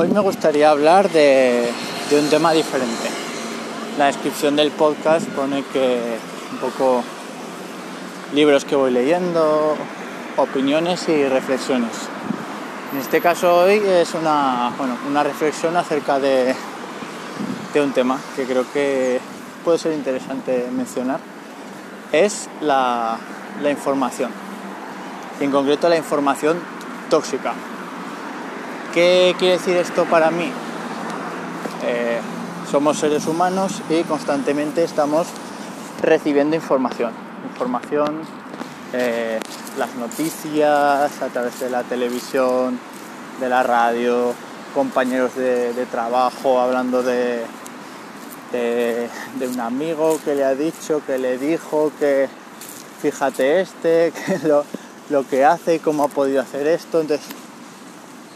Hoy me gustaría hablar de, un tema diferente. La descripción del podcast pone que un poco libros que voy leyendo, opiniones y reflexiones. En este caso hoy es una, una reflexión acerca de, de un tema que creo que puede ser interesante mencionar. Es la, la información. Y en concreto la información tóxica. ¿Qué quiere decir esto para mí? Eh, somos seres humanos y constantemente estamos recibiendo información. Información, eh, las noticias, a través de la televisión, de la radio, compañeros de, trabajo hablando de, de, un amigo que le ha dicho, que le dijo, que fíjate este, que lo, lo que hace y cómo ha podido hacer esto. Entonces,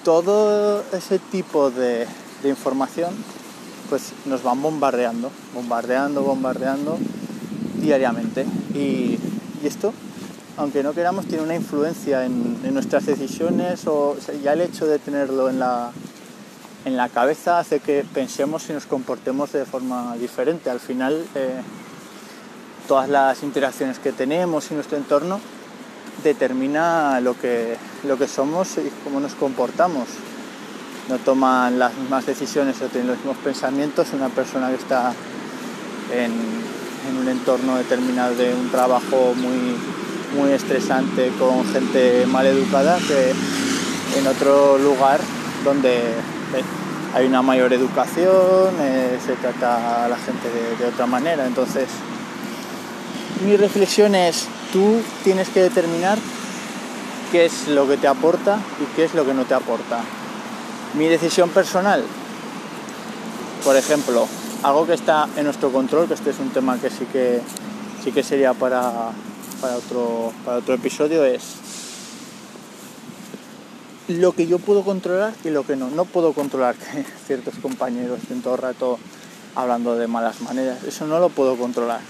todo ese tipo de, información pues nos van bombardeando, bombardeando, bombardeando diariamente. Y, esto, aunque no queramos, tiene una influencia en, nuestras decisiones o, ya el hecho de tenerlo en la, en la cabeza hace que pensemos y nos comportemos de forma diferente. Al final, eh, todas las interacciones que tenemos en nuestro entorno determina lo que, lo que somos y cómo nos comportamos. No toman las mismas decisiones o tienen los mismos pensamientos una persona que está en, un entorno determinado de un trabajo muy, muy estresante con gente mal educada que en otro lugar donde eh, hay una mayor educación, eh, se trata a la gente de, de otra manera. Entonces, mi reflexión es tú tienes que determinar qué es lo que te aporta y qué es lo que no te aporta. Mi decisión personal, por ejemplo, algo que está en nuestro control, que este es un tema que sí que, sí que sería para, para, otro, para otro episodio, es lo que yo puedo controlar y lo que no. No puedo controlar que ciertos compañeros estén todo el rato hablando de malas maneras. Eso no lo puedo controlar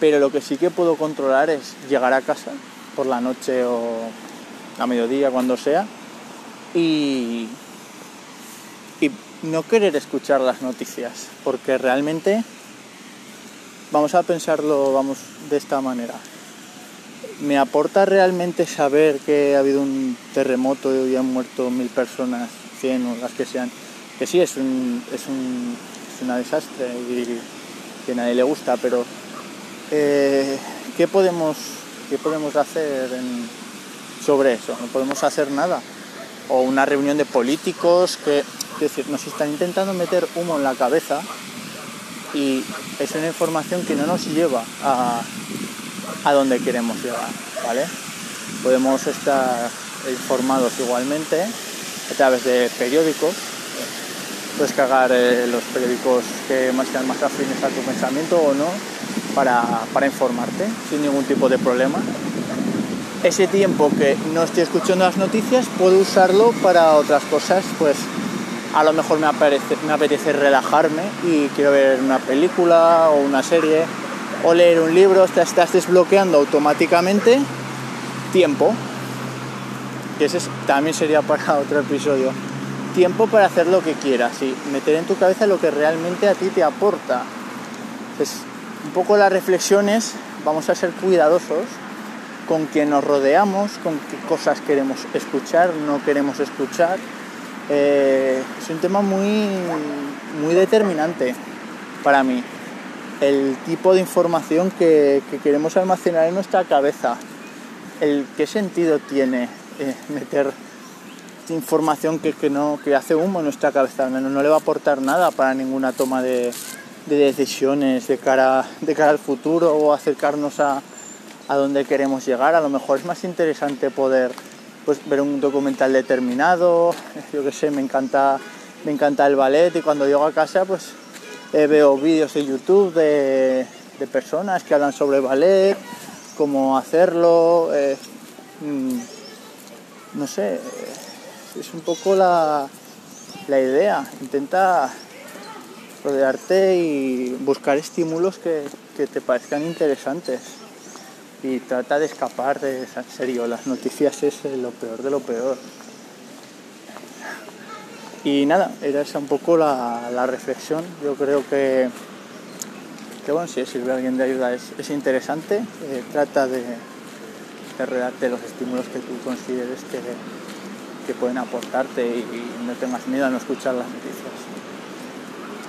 pero lo que sí que puedo controlar es llegar a casa por la noche o a mediodía, cuando sea, y, y no querer escuchar las noticias, porque realmente vamos a pensarlo vamos de esta manera. ¿Me aporta realmente saber que ha habido un terremoto y han muerto mil personas, cien o las que sean? Que sí, es un, es un, es una desastre y que a nadie le gusta, pero eh, ¿qué, podemos, ¿qué podemos hacer sobre eso? No podemos hacer nada. O una reunión de políticos que decir, nos están intentando meter humo en la cabeza y es una información que no nos lleva a, a donde queremos llegar, ¿vale? Podemos estar informados igualmente a través de periódicos, puedes cagar eh, los periódicos que más sean más afines a tu pensamiento o no, para, informarte sin ningún tipo de problema. Ese tiempo que no estoy escuchando las noticias puedo usarlo para otras cosas, pues a lo mejor me, apetece, me apetece relajarme y quiero ver una película o una serie o leer un libro, te estás desbloqueando automáticamente tiempo, que ese también sería para otro episodio. Tiempo para hacer lo que quieras y meter en tu cabeza lo que realmente a ti te aporta. Un poco las reflexiones, vamos a ser cuidadosos con quien nos rodeamos, con qué cosas queremos escuchar, no queremos escuchar. Eh, es un tema muy, muy determinante para mí. El tipo de información que, queremos almacenar en nuestra cabeza. El qué sentido tiene eh, meter información que, no, que hace humo en nuestra cabeza. no le va a aportar nada para ninguna toma de, de decisiones de cara, de cara al futuro o acercarnos a, a donde queremos llegar. A lo mejor es más interesante poder pues, ver un documental determinado. Yo que sé, me encanta, me encanta el ballet y cuando llego a casa pues eh, veo vídeos de YouTube de, de, personas que hablan sobre ballet, cómo hacerlo. Eh, mm, no sé, es un poco la, la idea. Intenta rodearte y buscar estímulos que, te parezcan interesantes. Y trata de escapar de, serio, las noticias es lo peor de lo peor. Y nada, era esa un poco la, reflexión. Yo creo que, que, bueno, si sirve a alguien de ayuda es, interesante. Eh, trata de, de redarte los estímulos que tú consideres que, que pueden aportarte y no tengas miedo a no escuchar las noticias.